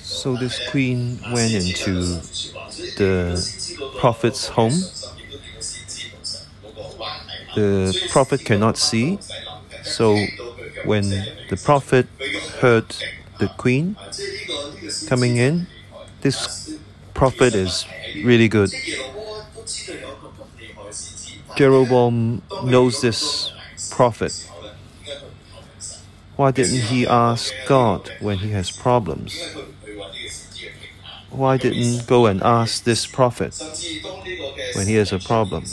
So this queen went into the prophet's home. The prophet cannot see, so when the prophet heard the queen coming in, this prophet is really good. Jeroboam knows this prophet. Why didn't he ask God when he has problems? Why didn't go and ask this prophet when he has a problem?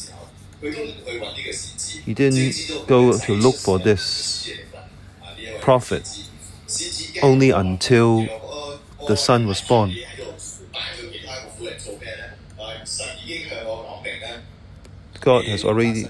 He didn't go to look for this prophet only until the son was born. God has already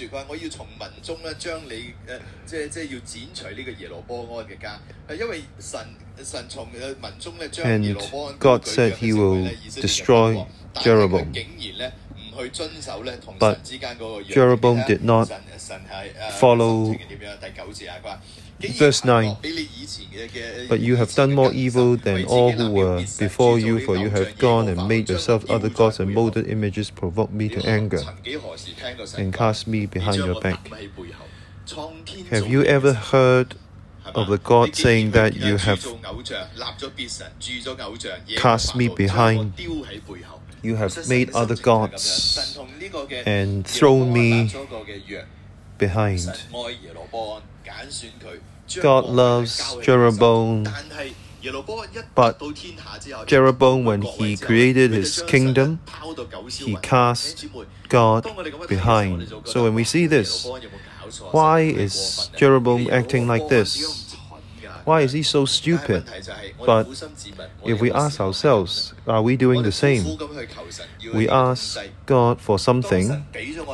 华如此说：佢话我要从民中咧将你诶、呃、即系即系要剪除呢个耶罗波安嘅家，系因为神神从诶民中咧将耶 And 罗波安 God 高举 said 嘅 he 时候 will 咧以色列嘅 destroy 国但系佢 Jeroboam. 竟然咧唔去遵守咧同 But 神之间嗰个约。 Jeroboam 你睇 did not 神神系诶 follow 神情系点样？第九节啊，佢话。竟然 Verse 9行恶比你以前嘅嘅 But you have done more evil than all who were before you, for you have gone and made yourself other gods and molded images, provoked me to anger, 曾几何时听过神 and cast me behind your back. Have you ever heard of the God saying that you have cast me behind? You have made other gods and thrown me behind. God loves Jeroboam, but Jeroboam, when he created his kingdom, he cast God behind. So when we see this, why is Jeroboam acting like this? Why is he so stupid? But if we ask ourselves, are we doing the same? We ask God for something,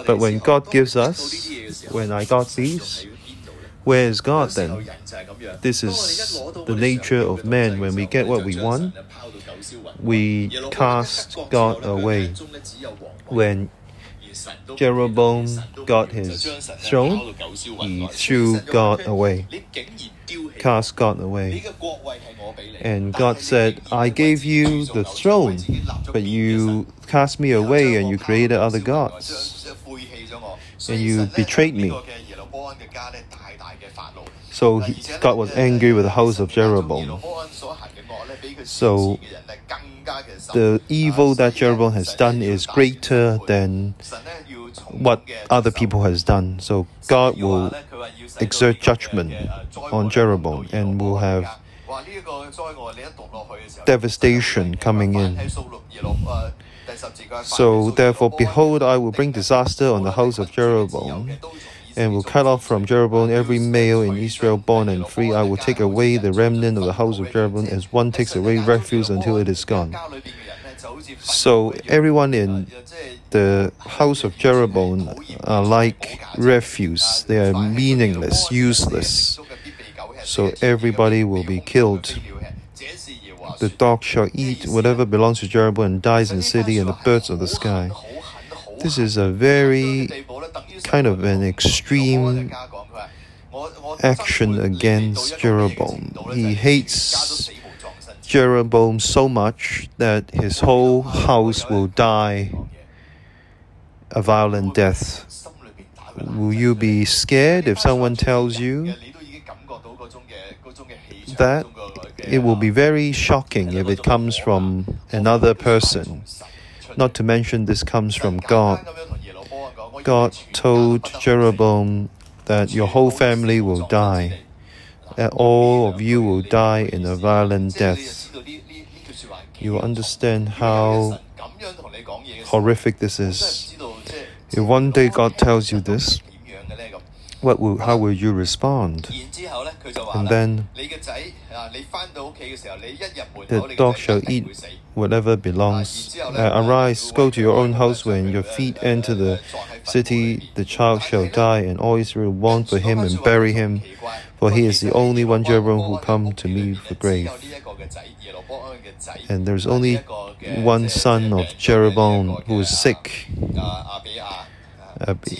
but when God gives us, when I got these, where is God then? This is the nature of man. When we get what we want, we cast God away. When Jeroboam got his throne, he threw God away, cast God away. And God said, I gave you the throne, but you cast me away and you created other gods. And you betrayed me. So he, God was angry with the house of Jeroboam. So the evil that Jeroboam has done is greater than what other people has done. So God will exert judgment on Jeroboam and will have devastation coming in. So therefore, behold, I will bring disaster on the house of Jeroboam and will cut off from Jeroboam every male in Israel born and free. I will take away the remnant of the house of Jeroboam as one takes away refuse until it is gone. So everyone in the house of Jeroboam are like refuse. They are meaningless, useless. So everybody will be killed. The dog shall eat whatever belongs to Jeroboam and dies in the city and the birds of the sky. This is a very kind of an extreme action against Jeroboam. He hates Jeroboam so much that his whole house will die a violent death. Will you be scared if someone tells you that? It will be very shocking if it comes from another person. Not to mention, this comes from God. God told Jeroboam that your whole family will die, that all of you will die in a violent death. You will understand how horrific this is. If one day God tells you this, what will, how will you respond? And then the dog shall eat whatever belongs. Uh, arise, go to your own house. When your feet enter the city, the child shall die, and all Israel mourn for him and bury him, for he is the only one Jeroboam who come to me for grave. And there's only one son of Jeroboam who is sick. Abi-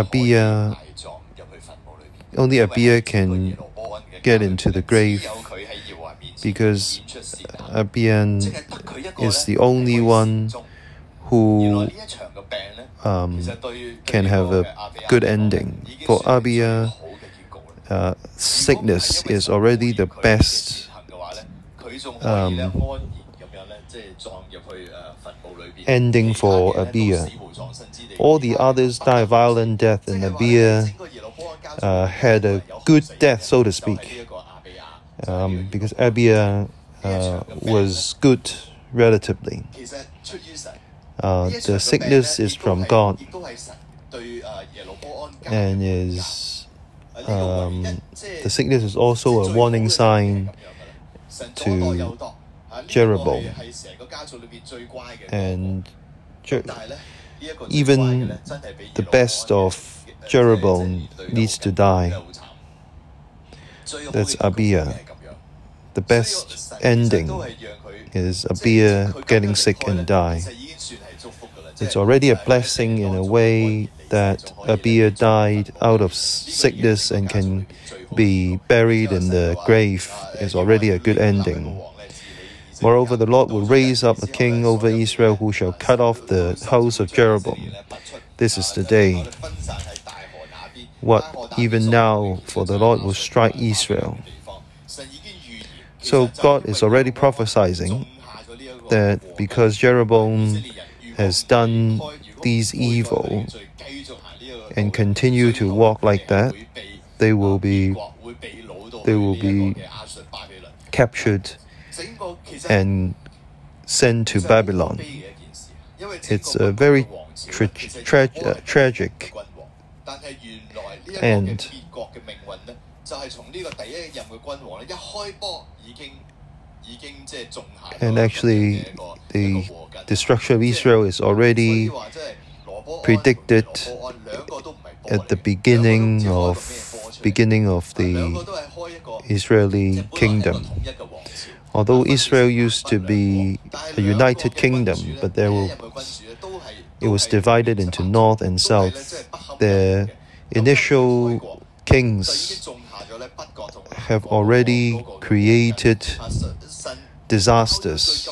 Abia, only Abia can get into the grave because Abian is the only one who um, can have a good ending. For Abia, uh, sickness is already the best um, ending for Abia. All the others die violent death, and Abia uh, had a good death, so to speak, um, because Abia uh, was good relatively. Uh, the sickness is from God and is um, the sickness is also a warning sign to Jeroboam and Jer- even the best of Jeroboam needs to die. That's Abia. The best ending is Abia getting sick and die. It's already a blessing in a way that Abia died out of sickness and can be buried in the grave is already a good ending. Moreover, the Lord will raise up a king over Israel who shall cut off the house of Jeroboam. This is the day. What even now, for the Lord will strike Israel. So God is already prophesying that because Jeroboam has done these evil and continue to walk like that, they will be they will be captured and sent to Babylon. It's a very tra- tra- tragic And actually, the destruction of Israel is already predicted at the beginning of beginning of the Israeli kingdom. Although Israel used to be a united kingdom, but there will, it was divided into north and south. The initial kings have already created disasters,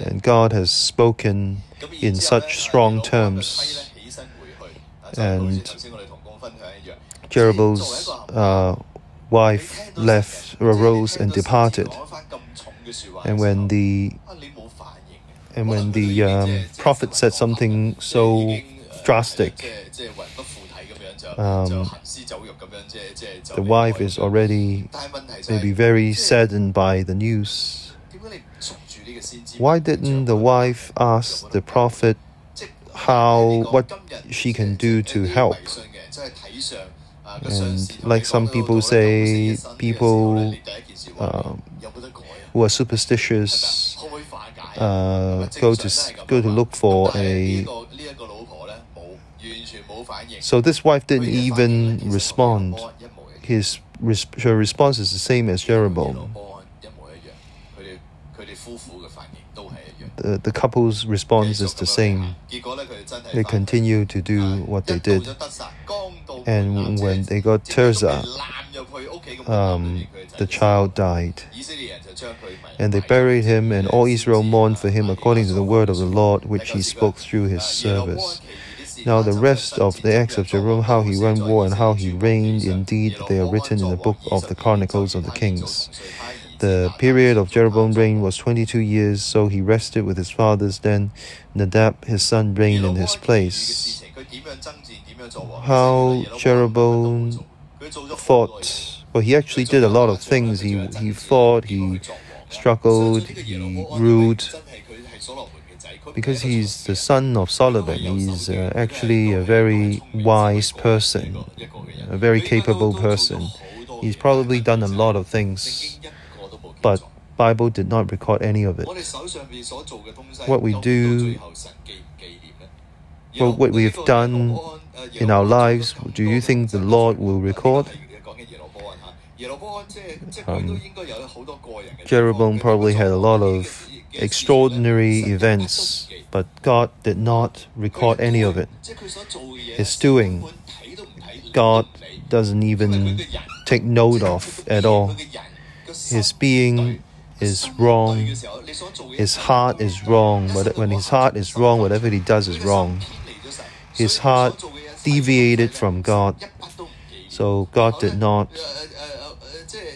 and God has spoken in such strong terms. And Jeroboam's uh, wife left, arose, and departed. And when the and when the um, prophet said something so drastic, um, the wife is already maybe very saddened by the news. Why didn't the wife ask the prophet how what she can do to help? And like some people say, people um, who are superstitious uh, go to go to look for a. So this wife didn't even respond. His her response is the same as Jeroboam. The, the couple's response is the same. They continue to do what they did. And when they got Tirzah, um, the child died. And they buried him, and all Israel mourned for him according to the word of the Lord, which he spoke through his service. Now, the rest of the acts of Jeroboam, how he won war and how he reigned, indeed, they are written in the book of the Chronicles of the Kings. The period of Jeroboam's reign was 22 years, so he rested with his fathers. Then Nadab, his son, reigned in his place. How Jeroboam fought, well, he actually did a lot of things. He, he fought, he struggled, he ruled. Because he's the son of Solomon, he's uh, actually a very wise person, a very capable person. He's probably done a lot of things but Bible did not record any of it. What we do, well, what we have done in our lives, do you think the Lord will record? Um, Jeroboam probably had a lot of extraordinary events, but God did not record any of it. His doing, God doesn't even take note of at all. His being is wrong. His heart is wrong. But when his heart is wrong, whatever he does is wrong. His heart deviated from God. So God did not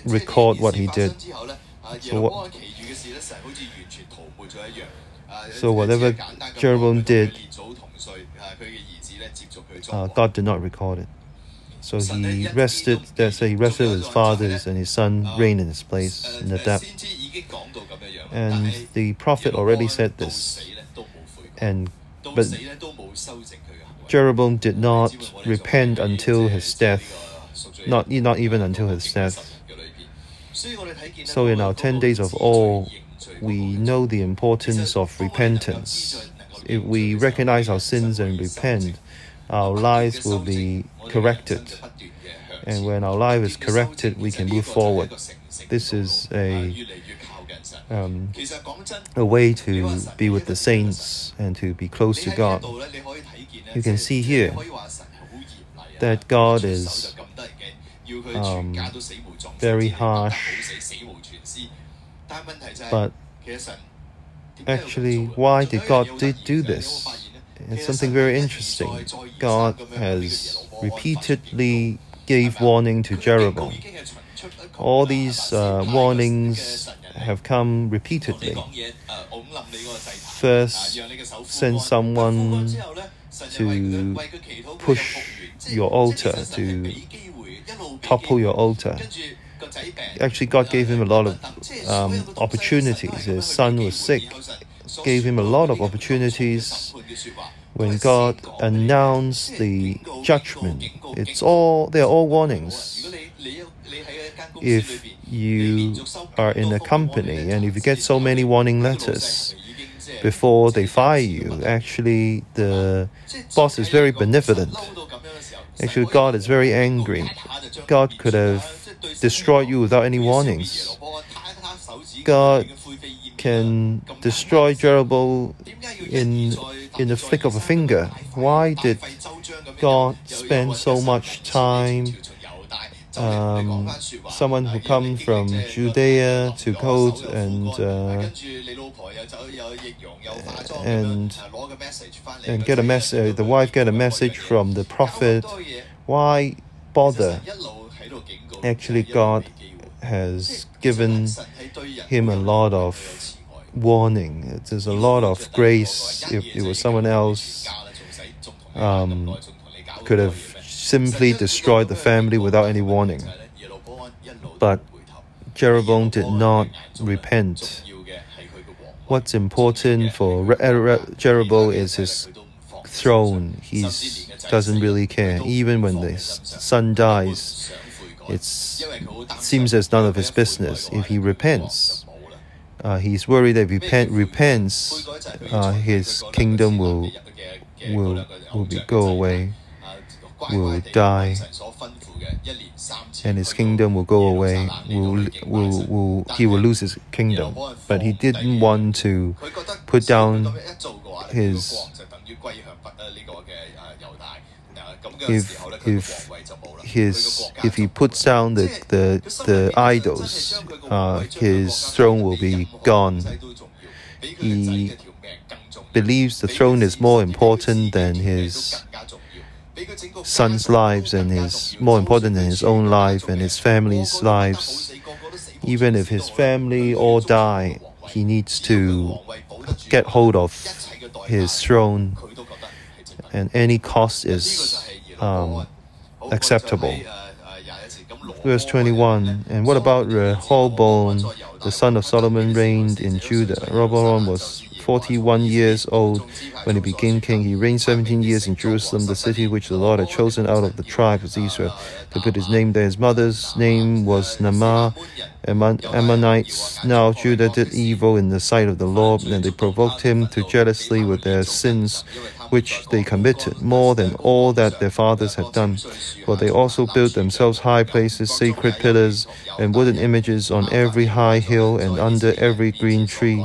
record what he did. So, what, so whatever Jeroboam did, uh, God did not record it. So he rested, that's he rested with his fathers, and his son reigned in his place in the depth. And the prophet already said this. And but Jeroboam did not repent until his death, not, not even until his death. So in our 10 days of awe, we know the importance of repentance. If we recognize our sins and repent, our lives will be corrected. And when our life is corrected, we can move forward. This is a um, a way to be with the saints and to be close to God. You can see here that God is um, very harsh, but actually, why did God did do this? It's something very interesting. God has repeatedly gave warning to Jeroboam. All these uh, warnings have come repeatedly. First, send someone to push your altar, to topple your altar. Actually, God gave him a lot of um, opportunities. His son was sick, gave him a lot of opportunities. When God announced the judgment, it's all they are all warnings. If you are in a company and if you get so many warning letters before they fire you, actually the boss is very benevolent. Actually, God is very angry. God could have destroyed you without any warnings. God can destroy Jeroboam in in the flick of a finger. Why did God spend so much time? Um, someone who comes from Judea to go and uh, and and get a message. The wife get a message from the prophet. Why bother? Actually, God has given him a lot of warning. There's a lot of grace. If it was someone else, um, could have simply destroyed the family without any warning. But Jeroboam did not repent. What's important for Jeroboam is his throne. He doesn't really care. Even when the son dies, it seems as none of his business. If he repents, uh, he's worried that if he repent, repents, uh, his kingdom will will will be, go away, will die, and his kingdom will go away. Will will will he will lose his kingdom? But he didn't want to put down his. If if his if he puts down the the, the idols, uh, his throne will be gone. He believes the throne is more important than his son's lives and is more important than his own life and his family's lives. Even if his family all die, he needs to get hold of his throne, and any cost is um, acceptable. Verse 21 And what about Rehoboam, the son of Solomon, reigned in Judah? Rehoboam was 41 years old when he became king. He reigned 17 years in Jerusalem, the city which the Lord had chosen out of the tribe of Israel to put his name there. His mother's name was Naamah. Ammonites. Now Judah did evil in the sight of the Lord, and they provoked him to jealousy with their sins which they committed, more than all that their fathers had done. For they also built themselves high places, sacred pillars, and wooden images on every high hill and under every green tree.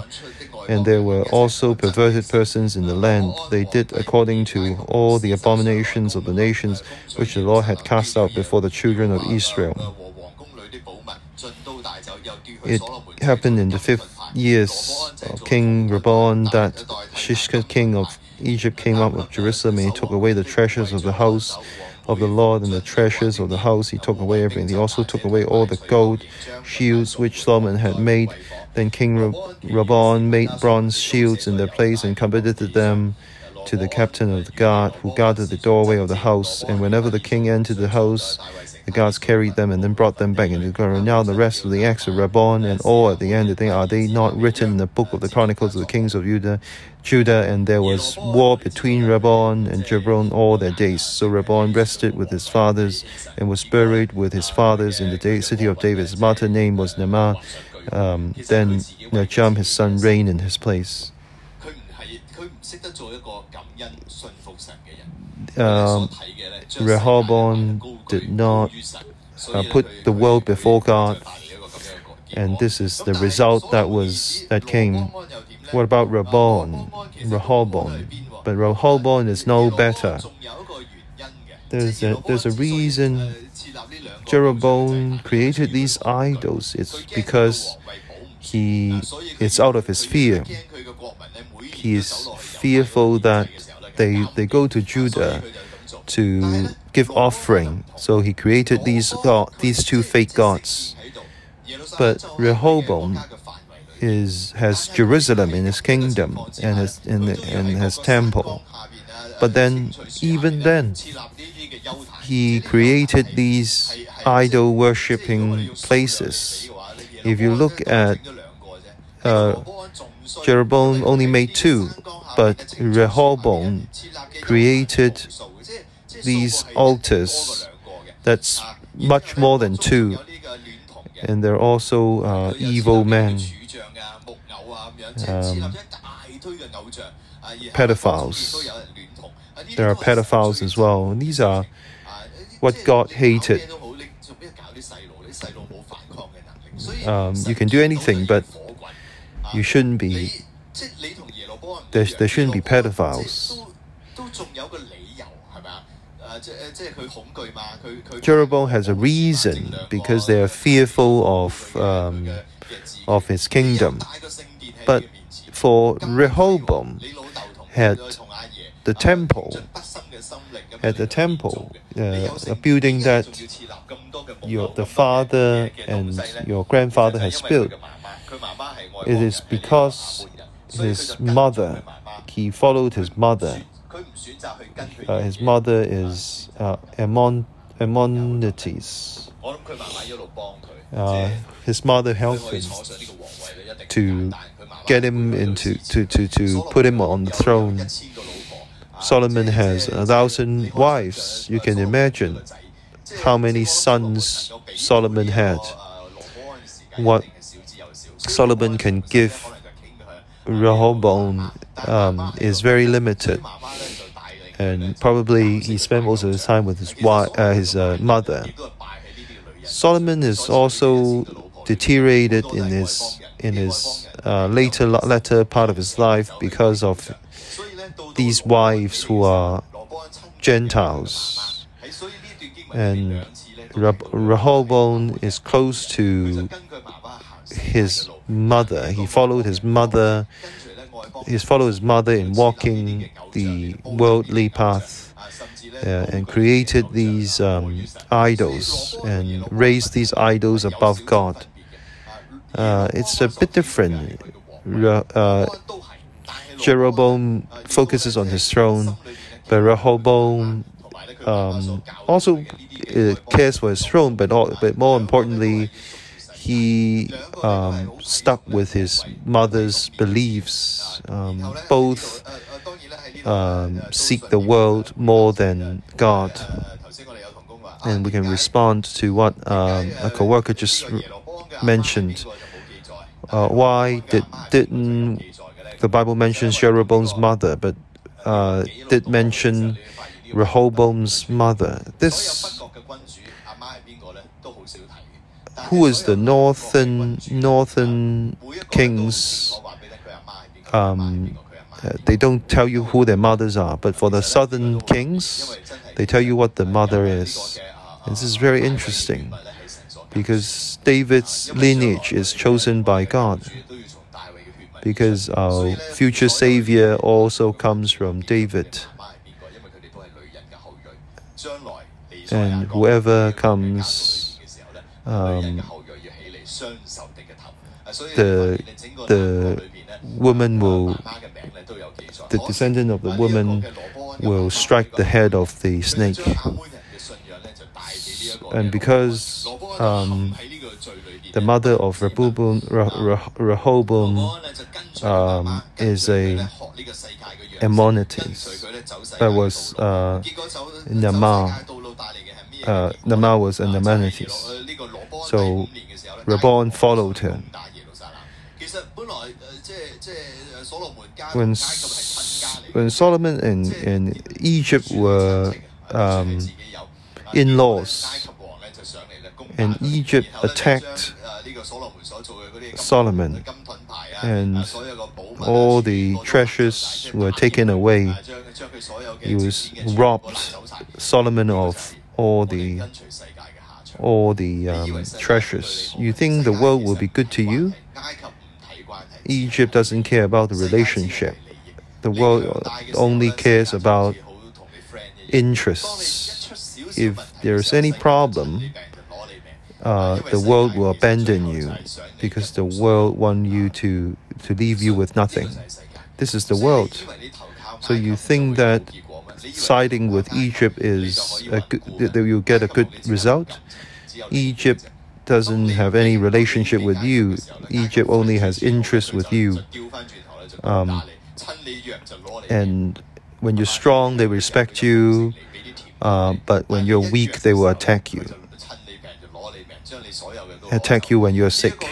And there were also perverted persons in the land. They did according to all the abominations of the nations which the Lord had cast out before the children of Israel. It happened in the fifth years of King Rehoboam that Shishak, king of Egypt, came up of Jerusalem and he took away the treasures of the house of the Lord and the treasures of the house. He took away everything. He also took away all the gold shields which Solomon had made. Then King Rehoboam made bronze shields in their place and committed them to the captain of the guard who guarded the doorway of the house. And whenever the king entered the house, the guards carried them and then brought them back into the garden. Now the rest of the acts of Rehoboam and all at the end of the day, are they not written in the book of the Chronicles of the kings of Judah? Judah, and there was war between Rehoboam and Jeroboam all their days. So Rehoboam rested with his fathers and was buried with his fathers in the city of David. His mother name was Naamah. Um, then Nacham, his son, reigned in his place. Um, Rehoboam did not uh, put the world before God, and this is the result that was that came. What about Rehoboam? Rehoboam, but Rehoboam is no better. There's a, there's a reason Jeroboam created these idols. It's because he it's out of his fear. He is fearful that they they go to Judah to give offering. So he created these god, these two fake gods. But Rehoboam is has Jerusalem in his kingdom and has and, and temple. But then even then he created these idol worshipping places. If you look at uh, Jeroboam only made two, but Rehoboam created these altars that's much more than two. And they're also uh, evil men, um, pedophiles. There are pedophiles as well. And these are what God hated. Um, you can do anything, but you shouldn't be. There, there shouldn't be pedophiles. Jeroboam has a reason because they are fearful of um, of his kingdom. But for Rehoboam, had the temple, had the temple, uh, a building that your the father and your grandfather has built. It is because his mother, he followed his mother uh, his mother is uh, Ammon, Ammonites. Uh, his mother helped him to get him into to, to, to put him on the throne. Solomon has a thousand wives. You can imagine how many sons Solomon had. What Solomon can give Rehoboam um, is very limited and probably he spent most of his time with his wife, uh, his uh, mother. Solomon is also deteriorated in his in his uh, later latter part of his life because of these wives who are Gentiles, and Rehoboam is close to his mother. He followed his mother he followed his mother in walking the worldly path uh, and created these um, idols and raised these idols above God. Uh, it's a bit different. Uh, Jeroboam focuses on his throne, but Rehoboam um, also uh, cares for his throne, but, all, but more importantly, he um, stuck with his mother's beliefs. Um, both um, seek the world more than God. And we can respond to what um, a co-worker just mentioned. Uh, why did didn't the Bible mention Jeroboam's mother, but uh, did mention Rehoboam's mother? This who is the northern northern kings? Um, uh, they don't tell you who their mothers are, but for the southern kings, they tell you what the mother is. This is very interesting. because David's lineage is chosen by God. Because our future Savior also comes from David. And whoever comes, um, the, the woman will, the descendant of the woman will strike the head of the snake. And because um, the mother of Rehoboam, Rehoboam um, is a Ammonitess, that was uh, Naamah. Uh, Naamah was an Ammonitess. So Rehoboam followed him. When, when Solomon and, and Egypt were um, in laws, and Egypt attacked Solomon, and all the treasures were taken away. He was robbed Solomon of all the all the um, treasures. You think the world will be good to you? Egypt doesn't care about the relationship. The world only cares about interests. If there's any problem, uh, the world will abandon you because the world want you to, to leave you with nothing. This is the world. So you think that siding with Egypt is good, that you get a good result? Egypt doesn't have any relationship with you. Egypt only has interest with you. Um, and when you're strong, they respect you. Uh, but when you're weak, they will attack you. Attack you when you're sick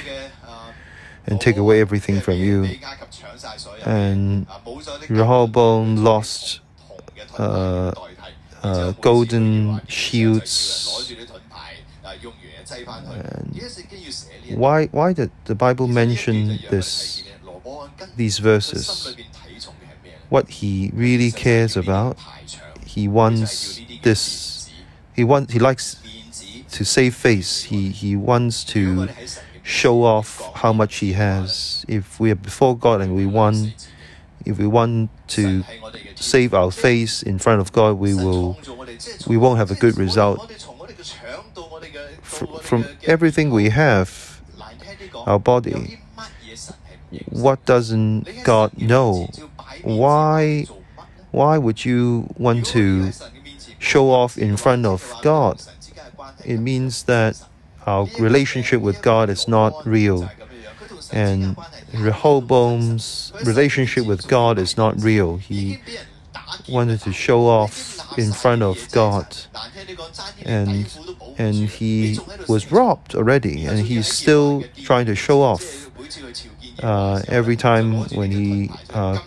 and take away everything from you. And Rehoboam lost uh, uh, golden shields. And why, why did the Bible mention this, these verses? What he really cares about, he wants this, he wants, he likes to save face. He, he wants to show off how much he has. If we are before God and we want, if we want to save our face in front of God, we will, we won't have a good result. From everything we have, our body, what doesn't God know? Why, why would you want to show off in front of God? It means that our relationship with God is not real. And Rehoboam's relationship with God is not real. He wanted to show off in front of God. And and he was robbed already and he's still trying to show off. Uh, every time when he, uh,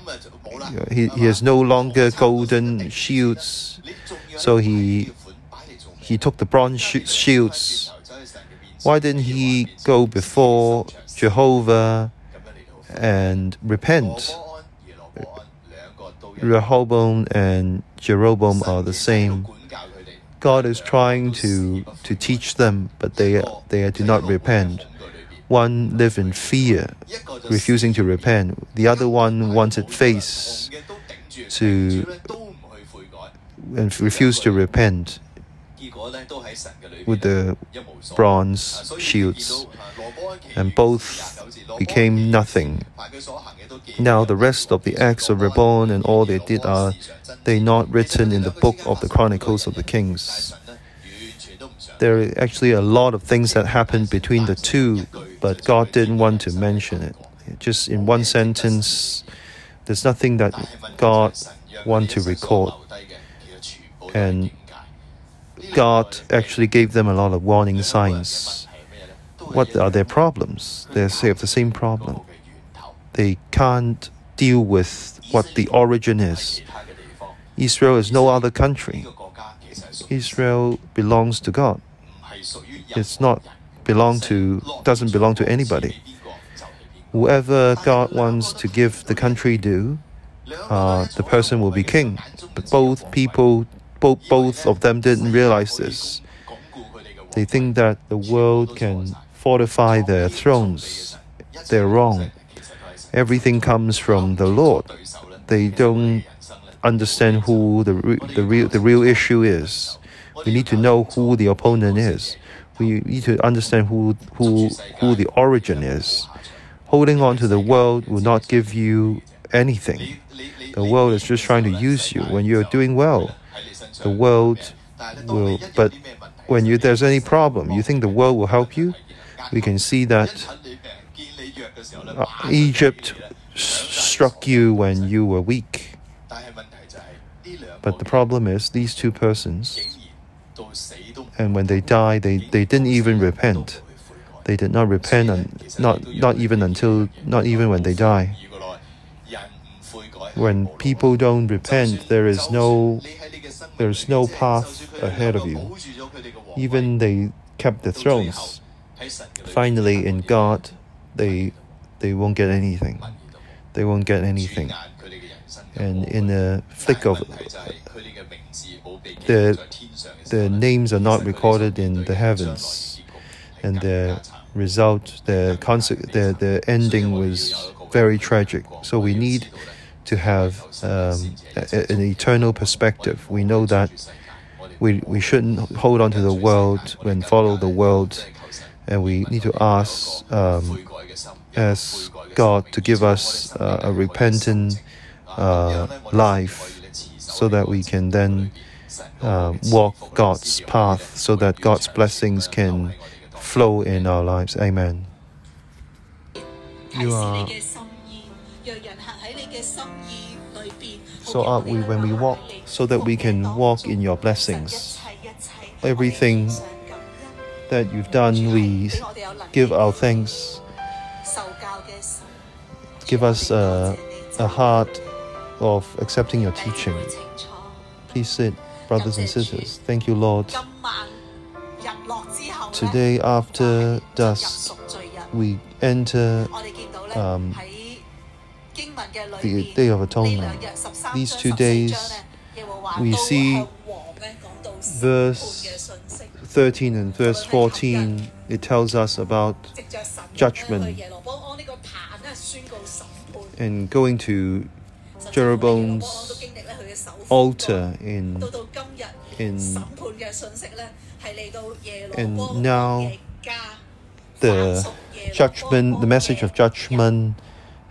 he he has no longer golden shields, so he he took the bronze shields. Why didn't he go before Jehovah and repent? Rehoboam and Jeroboam are the same. God is trying to, to teach them, but they, they do not repent. One lived in fear, refusing to repent. The other one wanted face to and to repent with the bronze shields, and both became nothing. Now, the rest of the acts of Rehoboam and all they did are they not written in the book of the Chronicles of the Kings. There are actually a lot of things that happened between the two, but God didn't want to mention it. Just in one sentence, there's nothing that God want to record. And God actually gave them a lot of warning signs. What are their problems? They have the same problem. They can't deal with what the origin is. Israel is no other country. Israel belongs to God. It's not belong to doesn't belong to anybody. Whoever God wants to give the country to, uh, the person will be king. But both people both, both of them didn't realize this. They think that the world can fortify their thrones. They're wrong. Everything comes from the Lord. They don't understand who the, re- the, real, the real issue is. We need to know who the opponent is. We need to understand who, who, who the origin is. Holding on to the world will not give you anything. The world is just trying to use you when you're doing well. The world will, but when you, there's any problem, you think the world will help you? We can see that Egypt struck you when you were weak. But the problem is, these two persons, and when they die, they, they didn't even repent. They did not repent, and not, not even until, not even when they die. When people don't repent, there is no, there is no path ahead of you. Even they kept the thrones. Finally, in God, they, they won't get anything. They won't get anything. And in a flick of their, their names are not recorded in the heavens, and their result, their, conse- their, their ending was very tragic. So we need to have um, a, an eternal perspective. We know that we, we shouldn't hold on to the world and follow the world, and we need to ask, um, ask God to give us uh, a repentant uh, life so that we can then uh, walk God's path so that God's blessings can flow in our lives. Amen. You are so we when we walk so that we can walk in your blessings. Everything that you've done, we give our thanks. Give us a, a heart of accepting your teaching. Please sit, brothers and sisters. Thank you, Lord. Today, after dusk, we enter um, the Day of Atonement. These two days, we see verse 13 and verse 14, it tells us about judgment and going to Jeroboam's altar in in and now the judgment the message of judgment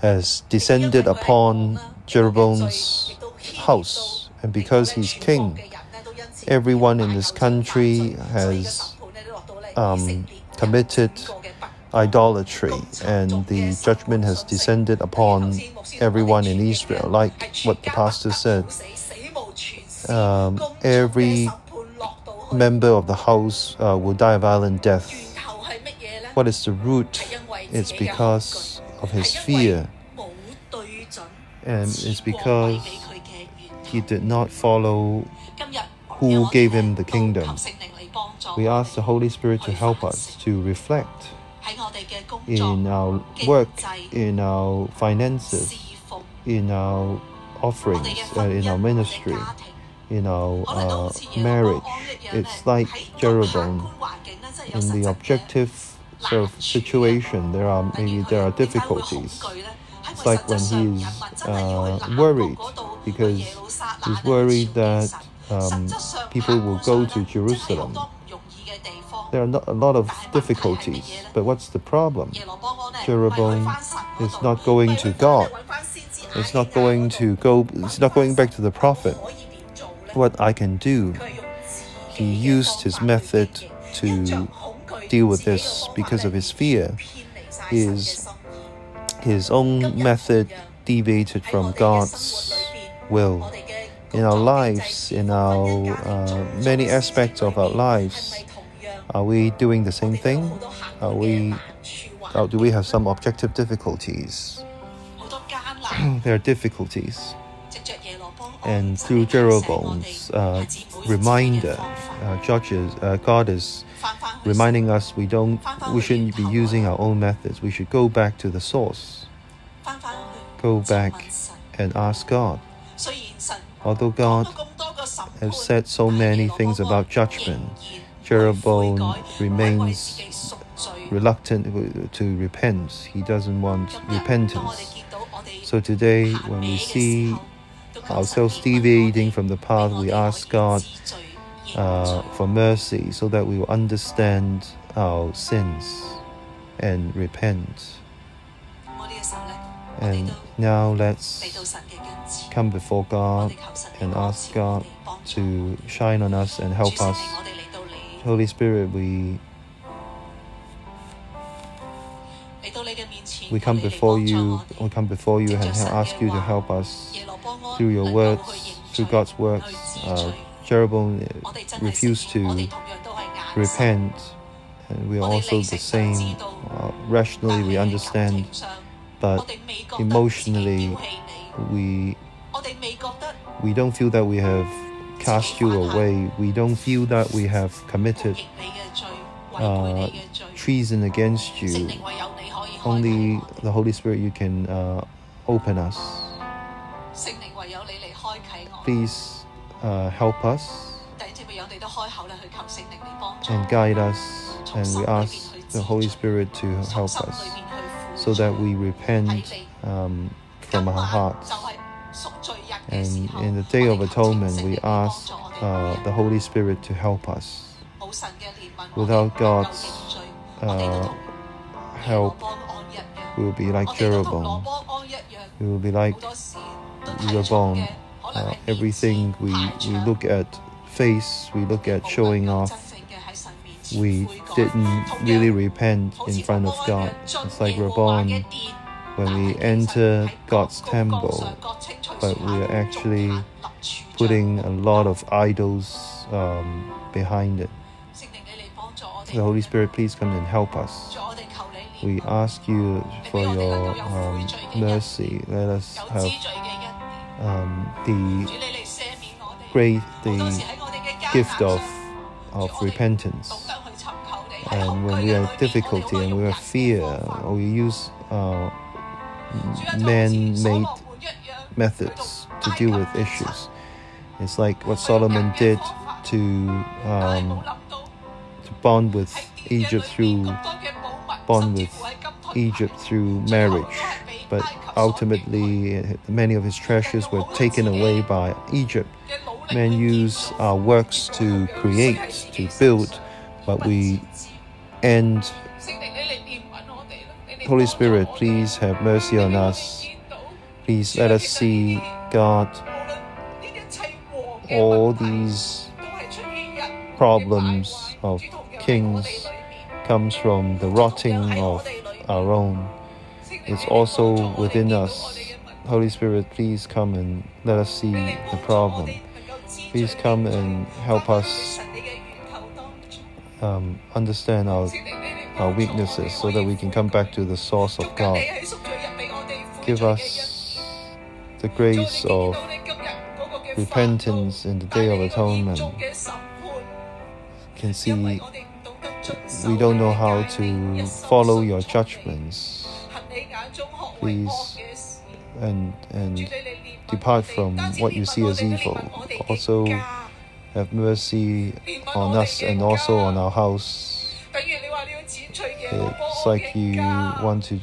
has descended upon Jeroboam's house and because he's king everyone in this country has um, committed idolatry and the judgment has descended upon everyone in Israel like what the pastor said um, every member of the house uh, will die a violent death. What is the root? It's because of his fear, and it's because he did not follow who gave him the kingdom. We ask the Holy Spirit to help us to reflect in our work, in our finances, in our offerings, uh, in our ministry in our uh, marriage. It's like Jeroboam. In the objective sort of situation, there are maybe there are difficulties. It's like when he's uh, worried because he's worried that um, people will go to Jerusalem. There are not a lot of difficulties, but what's the problem? Jeroboam is not going to God. It's not going to go. It's not going back to the prophet what I can do. He used his method to deal with this because of his fear. His, his own method deviated from God's will. In our lives, in our uh, many aspects of our lives, are we doing the same thing? Are we, or do we have some objective difficulties? there are difficulties and through Jeroboam's uh, reminder, uh, judges, uh, God is reminding us we don't we shouldn't be using our own methods. We should go back to the source. Go back and ask God. Although God has said so many things about judgment, Jeroboam remains reluctant to repent. He doesn't want repentance. So today, when we see ourselves deviating from the path, we ask God uh, for mercy so that we will understand our sins and repent. And now let's come before God and ask God to shine on us and help us. Holy Spirit, we we come before you, we come before you and ask you to help us through your words, through God's words. Uh, Jeroboam refused to repent, and we are also the same. Uh, rationally, we understand, but emotionally, we we don't feel that we have cast you away. We don't feel that we have committed uh, treason against you. Only the Holy Spirit you can uh, open us. Please uh, help us and guide us. And we ask the Holy Spirit to help us so that we repent um, from our hearts. And in the Day of Atonement, we ask uh, the Holy Spirit to help us. Without God's uh, help, we will be like Jeroboam. We will be like Jeroboam uh, everything we, we look at face, we look at showing off. We didn't really repent in front of God. It's like we're born when we enter God's temple, but we are actually putting a lot of idols um, behind it. The Holy Spirit, please come and help us. We ask you for your um, mercy. Let us have um, the great the gift of of repentance. And when we are difficulty and we are fear, or we use uh, man-made methods to deal with issues, it's like what Solomon did to um, to bond with Egypt through bond with Egypt through marriage but ultimately many of his treasures were taken away by Egypt. Men use our works to create, to build, but we end. Holy Spirit, please have mercy on us. Please let us see, God, all these problems of kings comes from the rotting of our own it's also within us. Holy Spirit, please come and let us see the problem. Please come and help us um, understand our, our weaknesses so that we can come back to the source of God. Give us the grace of repentance in the Day of Atonement. Can see we don't know how to follow your judgments. Please and and depart from what you see as evil. Also have mercy on us and also on our house. It's like you want to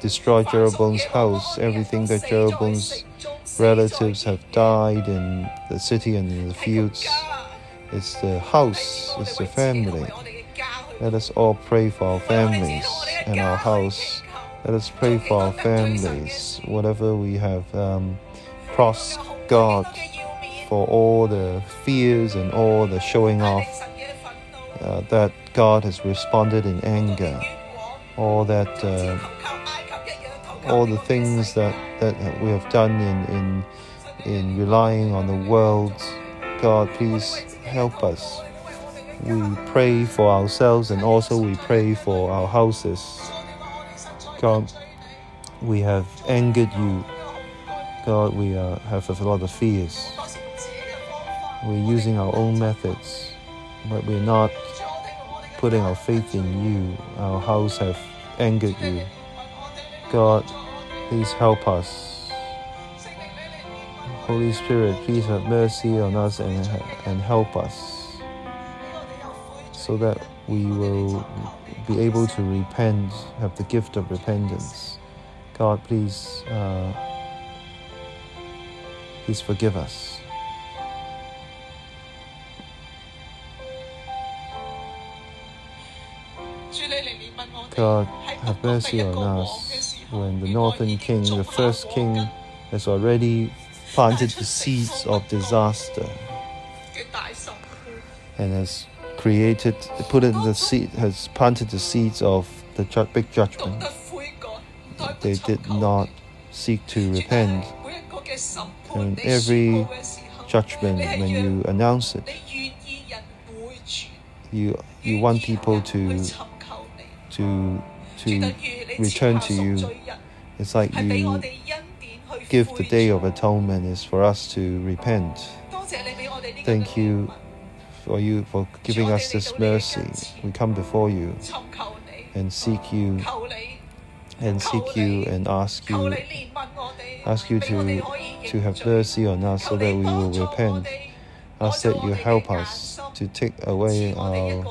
destroy Jeroboam's house, everything that Jeroboam's relatives have died in the city and in the fields. It's the house, it's the family. Let us all pray for our families and our house. Let us pray for our families, whatever we have um, crossed God for all the fears and all the showing off uh, that God has responded in anger, all that uh, all the things that, that we have done in, in in relying on the world. God, please help us. We pray for ourselves and also we pray for our houses. God, we have angered you. God, we uh, have a lot of fears. We're using our own methods, but we're not putting our faith in you. Our house have angered you. God, please help us. Holy Spirit, please have mercy on us and, and help us. so that we will be able to repent, have the gift of repentance. God, please, uh, please forgive us. God, have mercy on us when the northern king, the first king, has already planted the seeds of disaster and has created, put in the seed, has planted the seeds of the ju- big judgment. They did not seek to repent. And every judgment, when you announce it, you you want people to to to return to you. It's like you give the day of atonement is for us to repent. Thank you for you for giving us this mercy. We come before you and seek you and seek you and ask you ask you to to have mercy on us so that we will repent. Ask that you help us to take away our,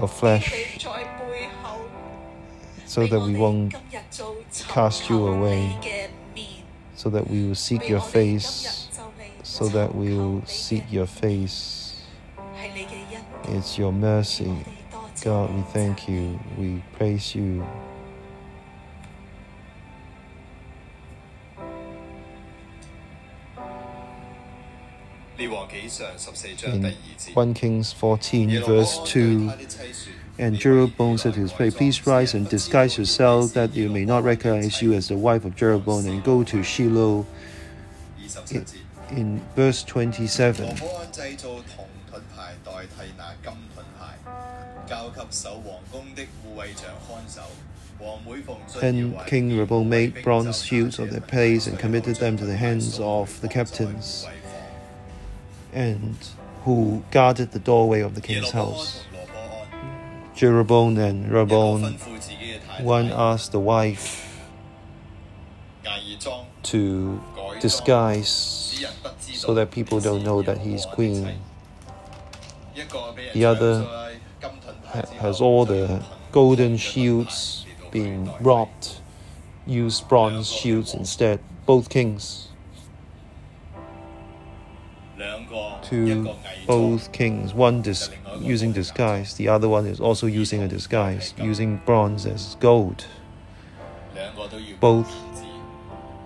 our flesh so that we won't cast you away, so that we will seek your face so that we will seek your face. It's your mercy. God, we thank you. We praise you. In 1 Kings 14, verse 2, and Jeroboam said to his wife, Please rise and disguise yourself, that you may not recognize you as the wife of Jeroboam, and go to Shiloh In verse 27, 罗波安制造铜盾牌代替那金盾牌，交给守皇宫的护卫长看守。王每逢信 then 要为 King 义 Rehoboam 护卫 made 兵 bronze 就 shields of their place and committed them to the hands of the captains and who guarded the doorway of the 耶 king's 罗波安 house. 同罗波安 Jeroboam and 一个吩 Rehoboam, 咐自己嘅太 one 太 asked the wife 伪装 to 改装， disguise 使人不知道 so that people don't know that he's queen. The other has all the golden shields being robbed, used bronze shields instead, both kings. To both kings, one dis- using disguise, the other one is also using a disguise, using bronze as gold. Both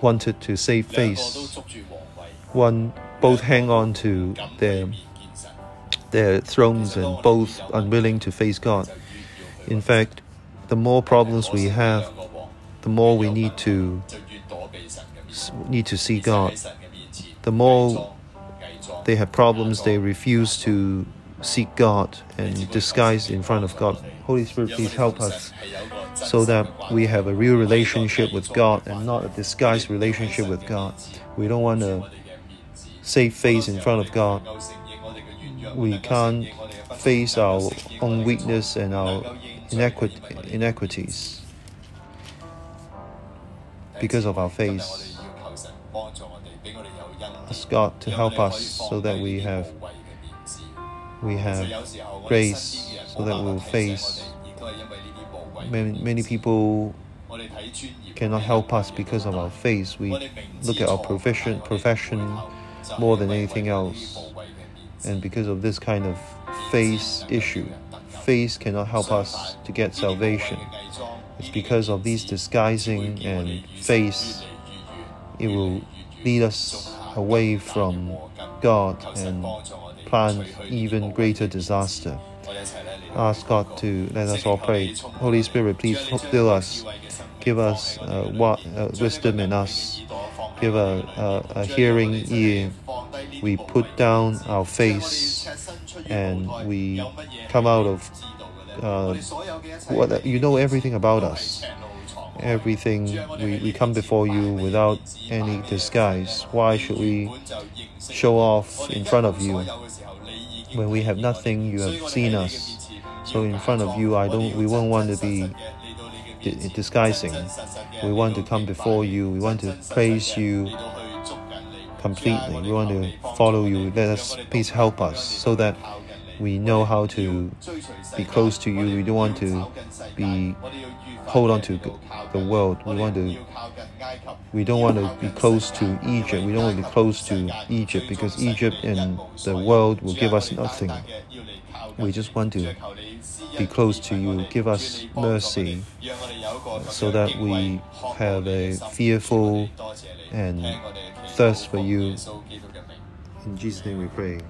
wanted to save face one both hang on to their their thrones and both unwilling to face God. In fact, the more problems we have, the more we need to need to see God. The more they have problems, they refuse to seek God and disguise in front of God. Holy Spirit, please help us so that we have a real relationship with God and not a disguised relationship with God. We don't want to save face in front of God. We can't face our own weakness and our inequi- inequities because of our face. Ask God to help us so that we have we have grace so that we'll face many, many people cannot help us because of our face. We look at our profession profession more than anything else. And because of this kind of face issue, face cannot help us to get salvation. It's because of these disguising and face, it will lead us away from God and plant even greater disaster. Ask God to let us all pray. Holy Spirit, please fill us. Give us uh, uh, wisdom in us. Give a, a, a hearing ear. We put down our face and we come out of uh, what you know everything about us. Everything we, we come before you without any disguise. Why should we show off in front of you when we have nothing? You have seen us. So in front of you, I don't. We won't want to be disguising. We want to come before you. We want to praise you completely. We want to follow you. Let us please help us so that we know how to be close to you. We don't want to be hold on to the world. We want to we don't want to be close to Egypt. We don't want to be close to Egypt because Egypt and the world will give us nothing. We just want to be close to you. Give us mercy so that we have a fearful and thirst for you. In Jesus' name we pray.